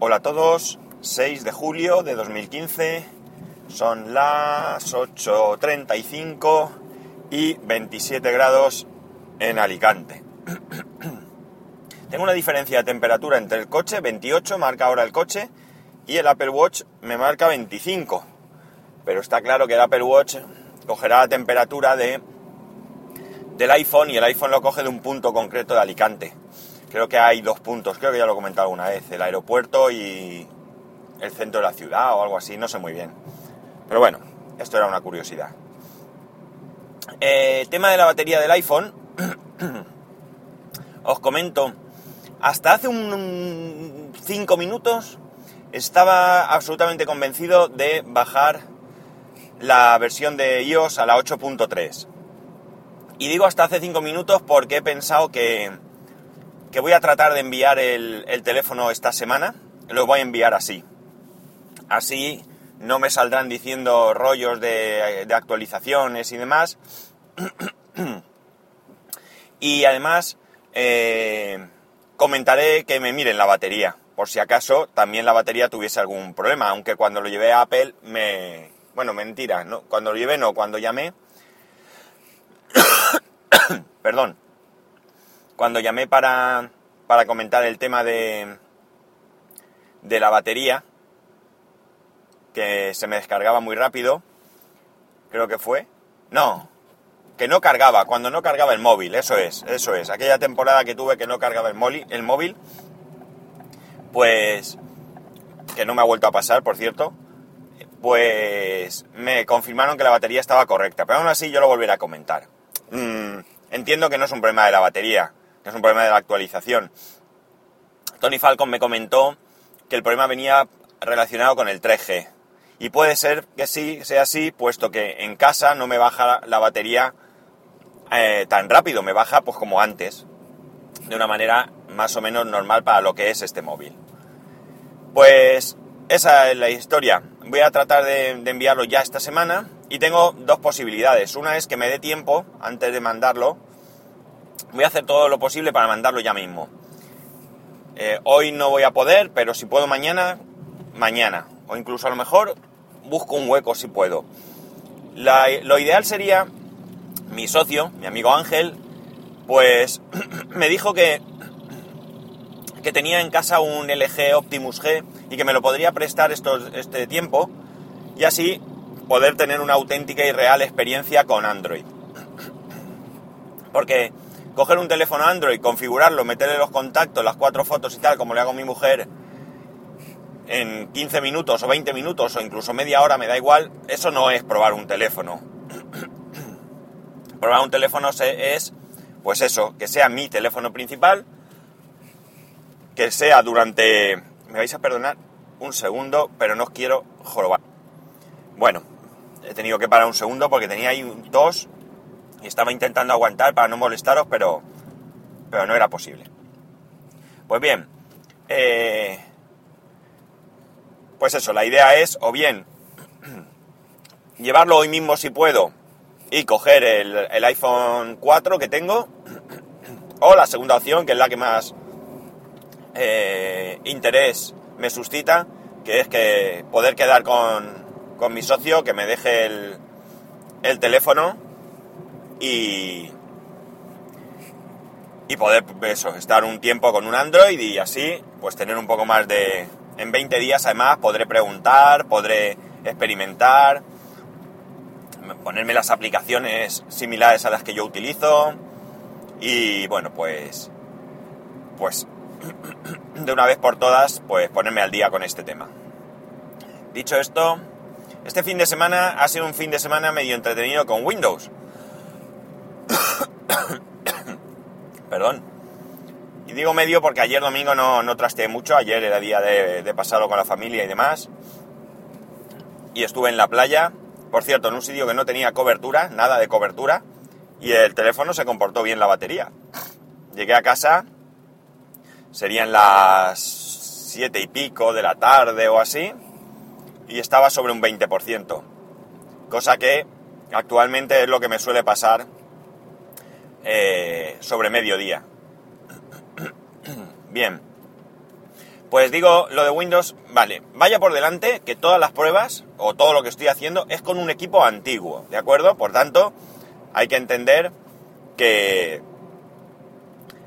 Hola a todos, 6 de julio de 2015, son las 8.35 y 27 grados en Alicante. Tengo una diferencia de temperatura entre el coche, 28 marca ahora el coche, y el Apple Watch me marca 25. Pero está claro que el Apple Watch cogerá la temperatura de, del iPhone y el iPhone lo coge de un punto concreto de Alicante. Creo que hay dos puntos, creo que ya lo he comentado alguna vez, el aeropuerto y el centro de la ciudad o algo así, no sé muy bien. Pero bueno, esto era una curiosidad. Eh, tema de la batería del iPhone, os comento, hasta hace un 5 minutos estaba absolutamente convencido de bajar la versión de iOS a la 8.3. Y digo hasta hace 5 minutos porque he pensado que que voy a tratar de enviar el, teléfono esta semana. Lo voy a enviar así. Así no me saldrán diciendo rollos de, actualizaciones y demás. y además eh, comentaré que me miren la batería. Por si acaso también la batería tuviese algún problema. Aunque cuando lo llevé a Apple me... Bueno, mentira. ¿no? Cuando lo llevé no, cuando llamé... Perdón cuando llamé para, para comentar el tema de, de la batería, que se me descargaba muy rápido, creo que fue. No, que no cargaba, cuando no cargaba el móvil, eso es, eso es. Aquella temporada que tuve que no cargaba el, móvil, el móvil, pues, que no me ha vuelto a pasar, por cierto, pues me confirmaron que la batería estaba correcta, pero aún así yo lo volveré a comentar. Mm, entiendo que no es un problema de la batería, es un problema de la actualización. Tony Falcon me comentó que el problema venía relacionado con el 3G. Y puede ser que sí, sea así, puesto que en casa no me baja la batería eh, tan rápido, me baja pues como antes, de una manera más o menos normal para lo que es este móvil. Pues esa es la historia. Voy a tratar de enviarlo ya esta semana y tengo dos posibilidades. Una es que me dé tiempo antes de mandarlo Voy a hacer todo lo posible para mandarlo ya mismo. Eh, hoy no voy a poder, pero si puedo mañana, mañana. O incluso a lo mejor busco un hueco si puedo. lo ideal sería, mi socio, mi amigo Ángel, pues me dijo que, que tenía en casa un LG Optimus G y que me lo podría prestar este tiempo y así poder tener una auténtica y real experiencia con Android. Porque coger un teléfono Android, configurarlo, meterle los contactos, las cuatro fotos y tal, como le hago a mi mujer, en 15 minutos o 20 minutos o incluso media hora, me da igual, eso no es probar un teléfono. probar un teléfono es, pues eso, que sea mi teléfono principal, que sea durante... Me vais a perdonar un segundo, pero no os quiero jorobar. Bueno, he tenido que parar un segundo porque tenía ahí un tos estaba intentando aguantar para no molestaros, pero, pero no era posible. Pues bien, eh, pues eso, la idea es o bien llevarlo hoy mismo si puedo y coger el, iPhone 4 que tengo, o la segunda opción, que es la que más eh, interés me suscita, que es que poder quedar con, con mi socio, que me deje el, el teléfono y, y poder eso, estar un tiempo con un Android y así pues tener un poco más de... En 20 días además podré preguntar, podré experimentar, ponerme las aplicaciones similares a las que yo utilizo y bueno pues pues de una vez por todas pues ponerme al día con este tema. Dicho esto, este fin de semana ha sido un fin de semana medio entretenido con Windows Y digo medio porque ayer domingo no, no trasteé mucho, ayer era día de, pasarlo con la familia y demás. Y estuve en la playa, por cierto, en un sitio que no tenía cobertura, nada de cobertura, y el teléfono se comportó bien la batería. Llegué a casa, serían las siete y pico de la tarde o así, y estaba sobre un 20%. Cosa que actualmente es lo que me suele pasar eh, sobre mediodía. Bien. Pues digo, lo de Windows, vale, vaya por delante que todas las pruebas o todo lo que estoy haciendo es con un equipo antiguo, ¿de acuerdo? Por tanto, hay que entender que,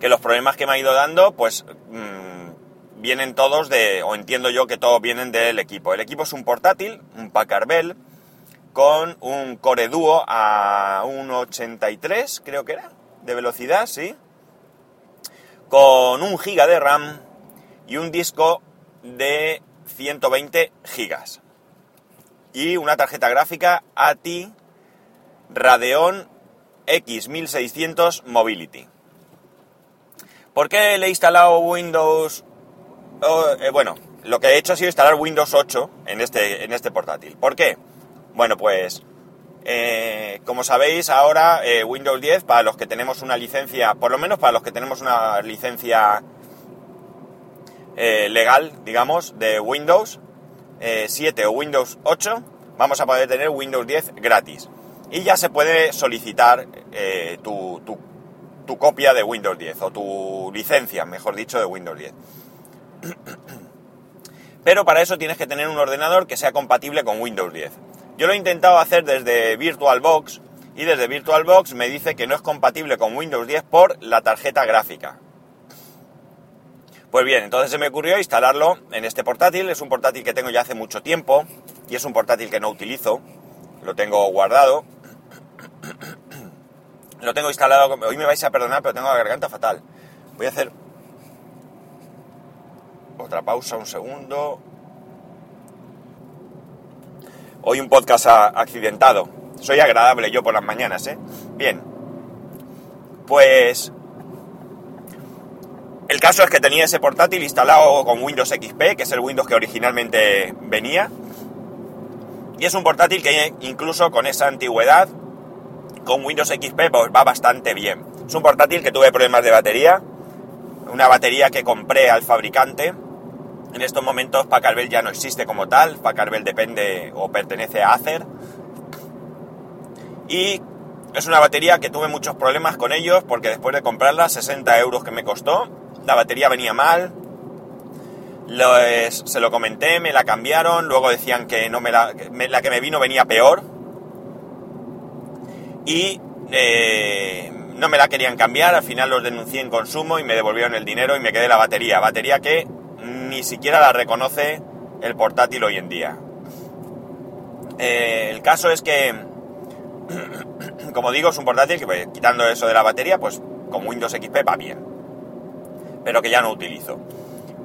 que los problemas que me ha ido dando, pues mmm, vienen todos de, o entiendo yo que todos vienen del equipo. El equipo es un portátil, un Packard Bell, con un Core Duo a 1.83, creo que era, de velocidad, sí. Con un giga de RAM y un disco de 120 gigas. Y una tarjeta gráfica ATI Radeon X1600 Mobility. ¿Por qué le he instalado Windows? Oh, eh, bueno, lo que he hecho ha sido instalar Windows 8 en este, en este portátil. ¿Por qué? Bueno, pues eh, como sabéis ahora eh, Windows 10 para los que tenemos una licencia, por lo menos para los que tenemos una licencia eh, legal, digamos, de Windows 7 eh, o Windows 8, vamos a poder tener Windows 10 gratis. Y ya se puede solicitar tu, copia de Windows 10 o tu licencia, mejor dicho, de Windows 10. Pero para eso tienes que tener un ordenador que sea compatible con Windows 10. Yo lo he intentado hacer desde VirtualBox y desde VirtualBox me dice que no es compatible con Windows 10 por la tarjeta gráfica. Pues bien, entonces se me ocurrió instalarlo en este portátil. Es un portátil que tengo ya hace mucho tiempo y es un portátil que no utilizo. Lo tengo guardado. Lo tengo instalado. Hoy me vais a perdonar, pero tengo la garganta fatal. Voy a hacer otra pausa, un segundo. Hoy un podcast accidentado. Soy agradable yo por las mañanas, ¿eh? Bien. Pues el caso es que tenía ese portátil instalado con Windows XP, que es el Windows que originalmente venía. Y es un portátil que incluso con esa antigüedad, con Windows XP, pues va bastante bien. Es un portátil que tuve problemas de batería, una batería que compré al fabricante. En estos momentos Packard Bell ya no existe como tal, Packard Bell depende o pertenece a Acer. Y es una batería que tuve muchos problemas con ellos porque después de comprarla, 60 euros que me costó, la batería venía mal, se lo comenté, me la cambiaron, luego decían que no me la, la que me vino venía peor. Y eh, no me la querían cambiar, al final los denuncié en consumo y me devolvieron el dinero y me quedé la batería, batería que ni siquiera la reconoce el portátil hoy en día. Eh, el caso es que, como digo, es un portátil que pues, quitando eso de la batería, pues con Windows XP va bien pero que ya no utilizo.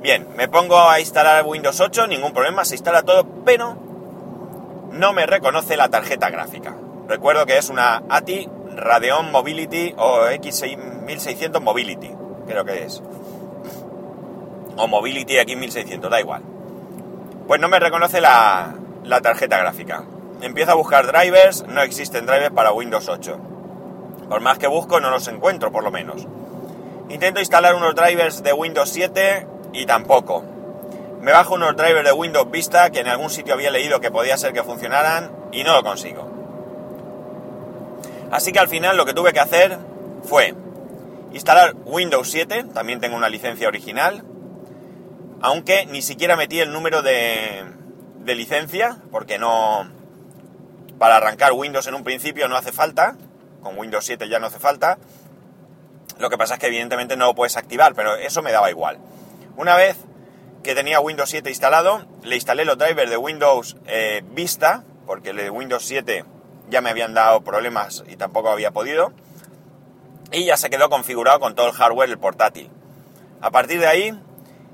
Bien, me pongo a instalar Windows 8, ningún problema, se instala todo, pero no me reconoce la tarjeta gráfica. Recuerdo que es una ATI Radeon Mobility o X1600 Mobility, creo que es. O Mobility X1600, da igual. Pues no me reconoce la, la tarjeta gráfica. Empiezo a buscar drivers, no existen drivers para Windows 8. Por más que busco, no los encuentro, por lo menos. Intento instalar unos drivers de Windows 7 y tampoco. Me bajo unos drivers de Windows Vista que en algún sitio había leído que podía ser que funcionaran y no lo consigo. Así que al final lo que tuve que hacer fue instalar Windows 7, también tengo una licencia original, aunque ni siquiera metí el número de, de licencia, porque no... Para arrancar Windows en un principio no hace falta, con Windows 7 ya no hace falta, lo que pasa es que evidentemente no lo puedes activar, pero eso me daba igual. Una vez que tenía Windows 7 instalado, le instalé los drivers de Windows eh, Vista, porque el de Windows 7 ya me habían dado problemas y tampoco había podido. Y ya se quedó configurado con todo el hardware del portátil. A partir de ahí,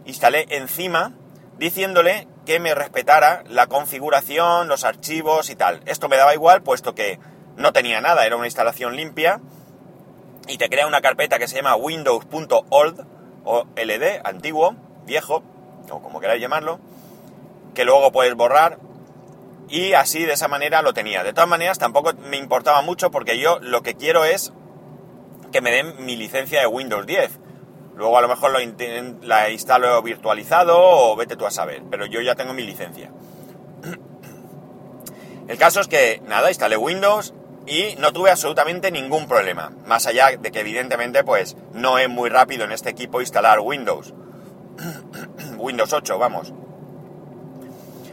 instalé encima diciéndole que me respetara la configuración, los archivos y tal. Esto me daba igual puesto que no tenía nada, era una instalación limpia y te crea una carpeta que se llama windows.old o LD, antiguo, viejo, o como queráis llamarlo, que luego puedes borrar y así de esa manera lo tenía. De todas maneras tampoco me importaba mucho porque yo lo que quiero es que me den mi licencia de Windows 10. Luego a lo mejor lo la instalo virtualizado o vete tú a saber, pero yo ya tengo mi licencia. El caso es que nada, instalé Windows, y no tuve absolutamente ningún problema, más allá de que evidentemente pues no es muy rápido en este equipo instalar Windows. Windows 8, vamos.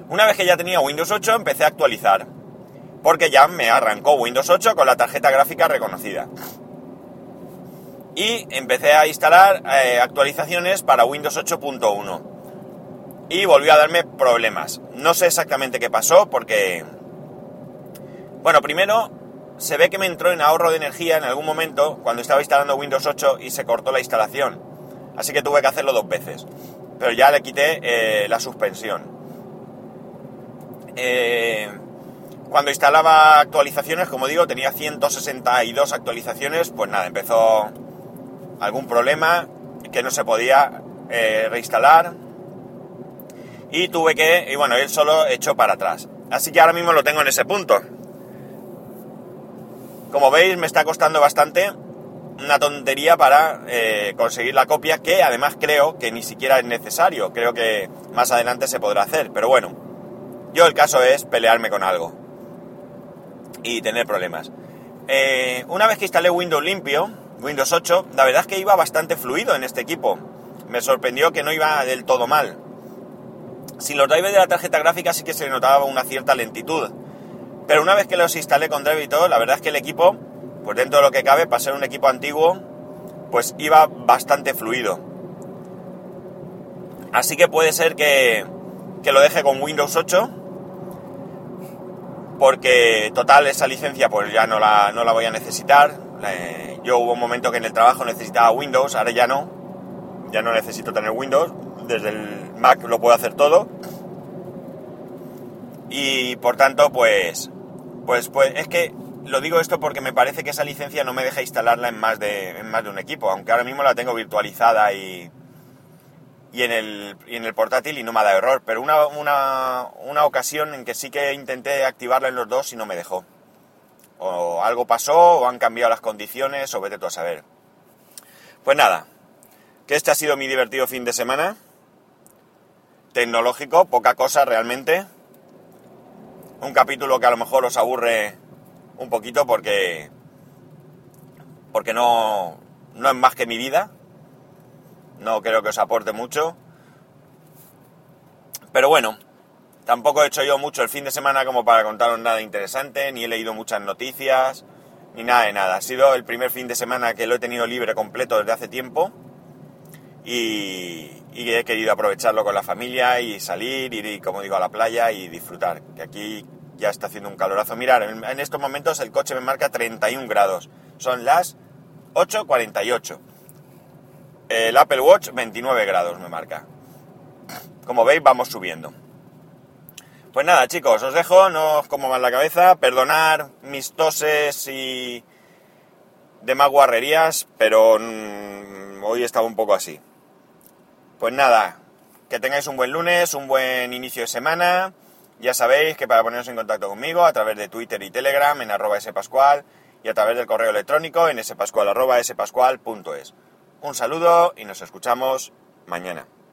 Una vez que ya tenía Windows 8, empecé a actualizar. Porque ya me arrancó Windows 8 con la tarjeta gráfica reconocida. Y empecé a instalar eh, actualizaciones para Windows 8.1. Y volvió a darme problemas. No sé exactamente qué pasó porque... Bueno, primero se ve que me entró en ahorro de energía en algún momento cuando estaba instalando Windows 8 y se cortó la instalación. Así que tuve que hacerlo dos veces. Pero ya le quité eh, la suspensión. Eh, cuando instalaba actualizaciones, como digo, tenía 162 actualizaciones, pues nada, empezó algún problema que no se podía eh, reinstalar. Y tuve que, y bueno, él solo echó para atrás. Así que ahora mismo lo tengo en ese punto. Como veis, me está costando bastante una tontería para eh, conseguir la copia, que además creo que ni siquiera es necesario. Creo que más adelante se podrá hacer. Pero bueno, yo el caso es pelearme con algo y tener problemas. Eh, una vez que instalé Windows limpio, Windows 8, la verdad es que iba bastante fluido en este equipo. Me sorprendió que no iba del todo mal. Sin los drivers de la tarjeta gráfica sí que se notaba una cierta lentitud. Pero una vez que los instalé con Drive y todo, la verdad es que el equipo, pues dentro de lo que cabe, para ser un equipo antiguo, pues iba bastante fluido. Así que puede ser que, que lo deje con Windows 8, porque total esa licencia pues ya no la, no la voy a necesitar. Yo hubo un momento que en el trabajo necesitaba Windows, ahora ya no. Ya no necesito tener Windows, desde el Mac lo puedo hacer todo y por tanto, pues, pues, pues es que lo digo esto porque me parece que esa licencia no me deja instalarla en más de, en más de un equipo, aunque ahora mismo la tengo virtualizada y, y, en el, y en el portátil y no me ha dado error, pero una, una, una ocasión en que sí que intenté activarla en los dos y no me dejó. O algo pasó, o han cambiado las condiciones, o vete tú a saber. Pues nada, que este ha sido mi divertido fin de semana. Tecnológico, poca cosa realmente un capítulo que a lo mejor os aburre un poquito porque porque no, no es más que mi vida. No creo que os aporte mucho. Pero bueno, tampoco he hecho yo mucho el fin de semana como para contaros nada interesante, ni he leído muchas noticias, ni nada de nada. Ha sido el primer fin de semana que lo he tenido libre completo desde hace tiempo y, y he querido aprovecharlo con la familia y salir, ir, como digo, a la playa y disfrutar. Que aquí ya está haciendo un calorazo. Mirar, en, estos momentos el coche me marca 31 grados. Son las 8.48. El Apple Watch 29 grados me marca. Como veis, vamos subiendo. Pues nada, chicos, os dejo, no os como más la cabeza, perdonar mis toses y demás guarrerías, pero mm, hoy estaba un poco así. Pues nada, que tengáis un buen lunes, un buen inicio de semana. Ya sabéis que para poneros en contacto conmigo a través de Twitter y Telegram en arroba spascual y a través del correo electrónico en spascual arroba spascual.es. Un saludo y nos escuchamos mañana.